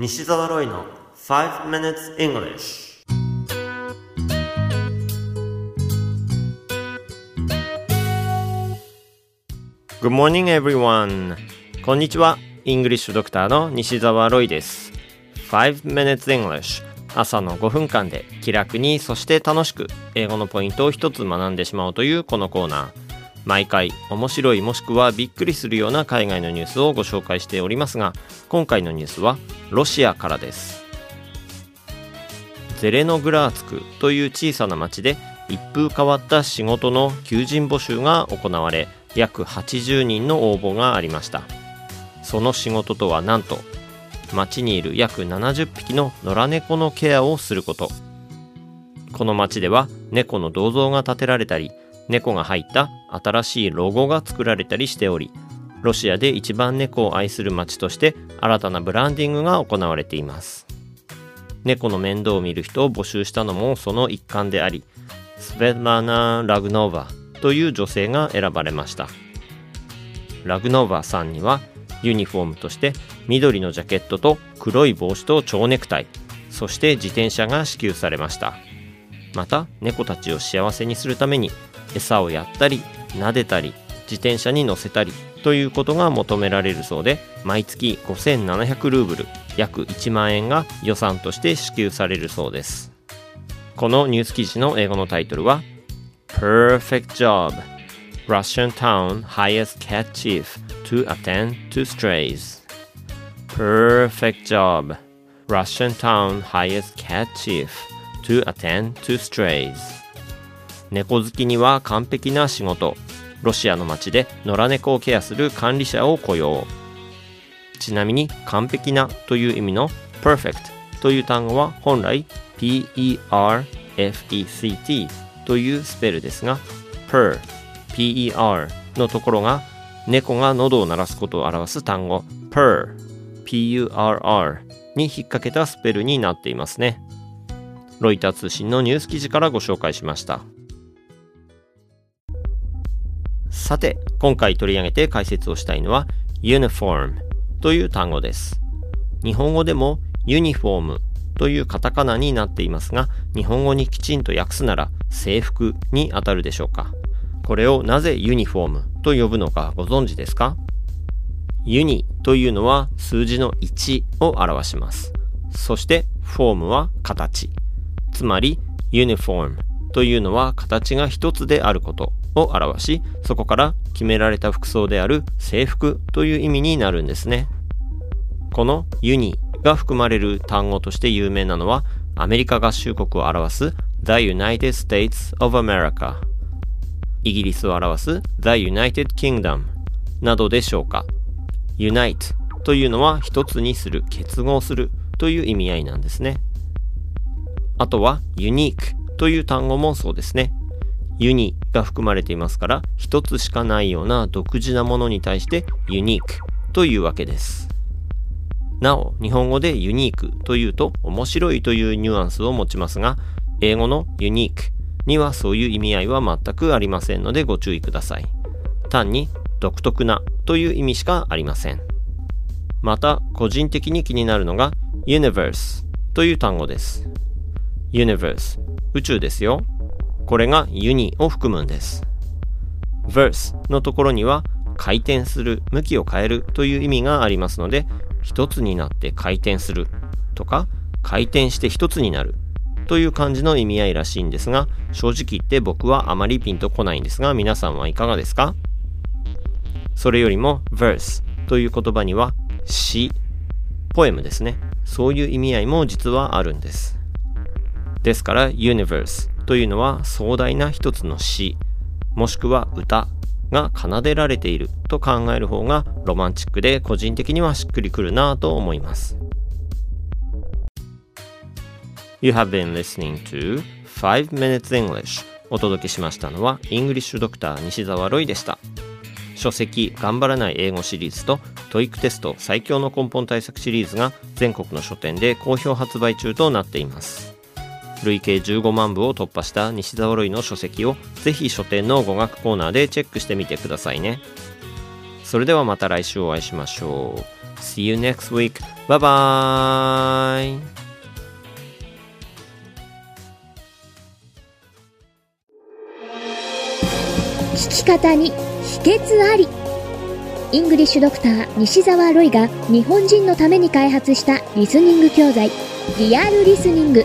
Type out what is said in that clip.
西澤ロイの5 minutes English Good morning everyone. こんにちは。イングリッシュドクターの西澤ロイです。5 minutes English 朝の5分間で気楽にそして楽しく英語のポイントを一つ学んでしまおうというこのコーナー。毎回面白いもしくはびっくりするような海外のニュースをご紹介しておりますが今回のニュースはロシアからです。ゼレノグラーツクという小さな町で一風変わった仕事の求人募集が行われ約80人の応募がありました。その仕事とはなんと町にいる約70匹の野良猫のケアをすること。この町では猫の銅像が建てられたり猫が入った新しいロゴが作られたりしておりロシアで一番猫を愛する町として新たなブランディングが行われています。猫の面倒を見る人を募集したのもその一環でありスベラナ・ラグノーバという女性が選ばれました。ラグノーバさんにはユニフォームとして緑のジャケットと黒い帽子と蝶ネクタイそして自転車が支給されました。また猫たちを幸せにするために餌をやったり撫でたり自転車に乗せたりということが求められるそうで毎月5700ルーブル約1万円が予算として支給されるそうです。このニュース記事の英語のタイトルは Perfect Job. Russian Town hires cat chief to attend to strays. Perfect job. Russian town hires cat chief to attend to strays. 猫好きには完璧な仕事。ロシアの街で野良猫をケアする管理者を雇用。ちなみに完璧なという意味の perfect という単語は本来 PERFECT というスペルですが per PER のところが猫が喉を鳴らすことを表す単語。per PURR に引っ掛けたスペルになっていますね。ロイター通信のニュース記事からご紹介しました。さて今回取り上げて解説をしたいのは uniform という単語です。日本語でもユニフォームというカタカナになっていますが日本語にきちんと訳すなら制服にあたるでしょうか。これをなぜユニフォームと呼ぶのかご存知ですか？ユニというのは数字の1を表します。そしてフォームは形。つまりユニフォームというのは形が一つであることを表しそこから決められた服装である制服という意味になるんですね。このユニが含まれる単語として有名なのはアメリカ合衆国を表す The United States of America イギリスを表す The United Kingdom などでしょうか。Unite というのは一つにする結合するという意味合いなんですね。あとは Unique という単語もそうですね。ユニが含まれていますから一つしかないような独自なものに対してユニークというわけです。なお日本語でユニークというと面白いというニュアンスを持ちますが英語のユニークにはそういう意味合いは全くありませんのでご注意ください。単に独特なという意味しかありません。また個人的に気になるのが universe という単語です。Universe. 宇宙ですよ。これがユニを含むんです。verse のところには回転する向きを変えるという意味がありますので一つになって回転するとか回転して一つになるという感じの意味合いらしいんですが正直言って僕はあまりピンとこないんですが皆さんはいかがですか？それよりも verse という言葉には詩ポエムですね。そういう意味合いも実はあるんです。ですから universe というのは壮大な一つの詩もしくは歌が奏でられていると考える方がロマンチックで個人的にはしっくりくるなと思います。You have been listening to 5 Minutes English お届けしましたのはイングリッシュドクター西澤ロイでした。書籍頑張らない英語シリーズと TOEIC テスト最強の根本対策シリーズが全国の書店で好評発売中となっています。累計15万部を突破した西澤ロイの書籍をぜひ書店の語学コーナーでチェックしてみてくださいねそれではまた来週お会いしましょう See you next week. Bye bye. 聞き方に秘訣ありイングリッシュドクター西澤ロイが日本人のために開発したリスニング教材リアルリスニング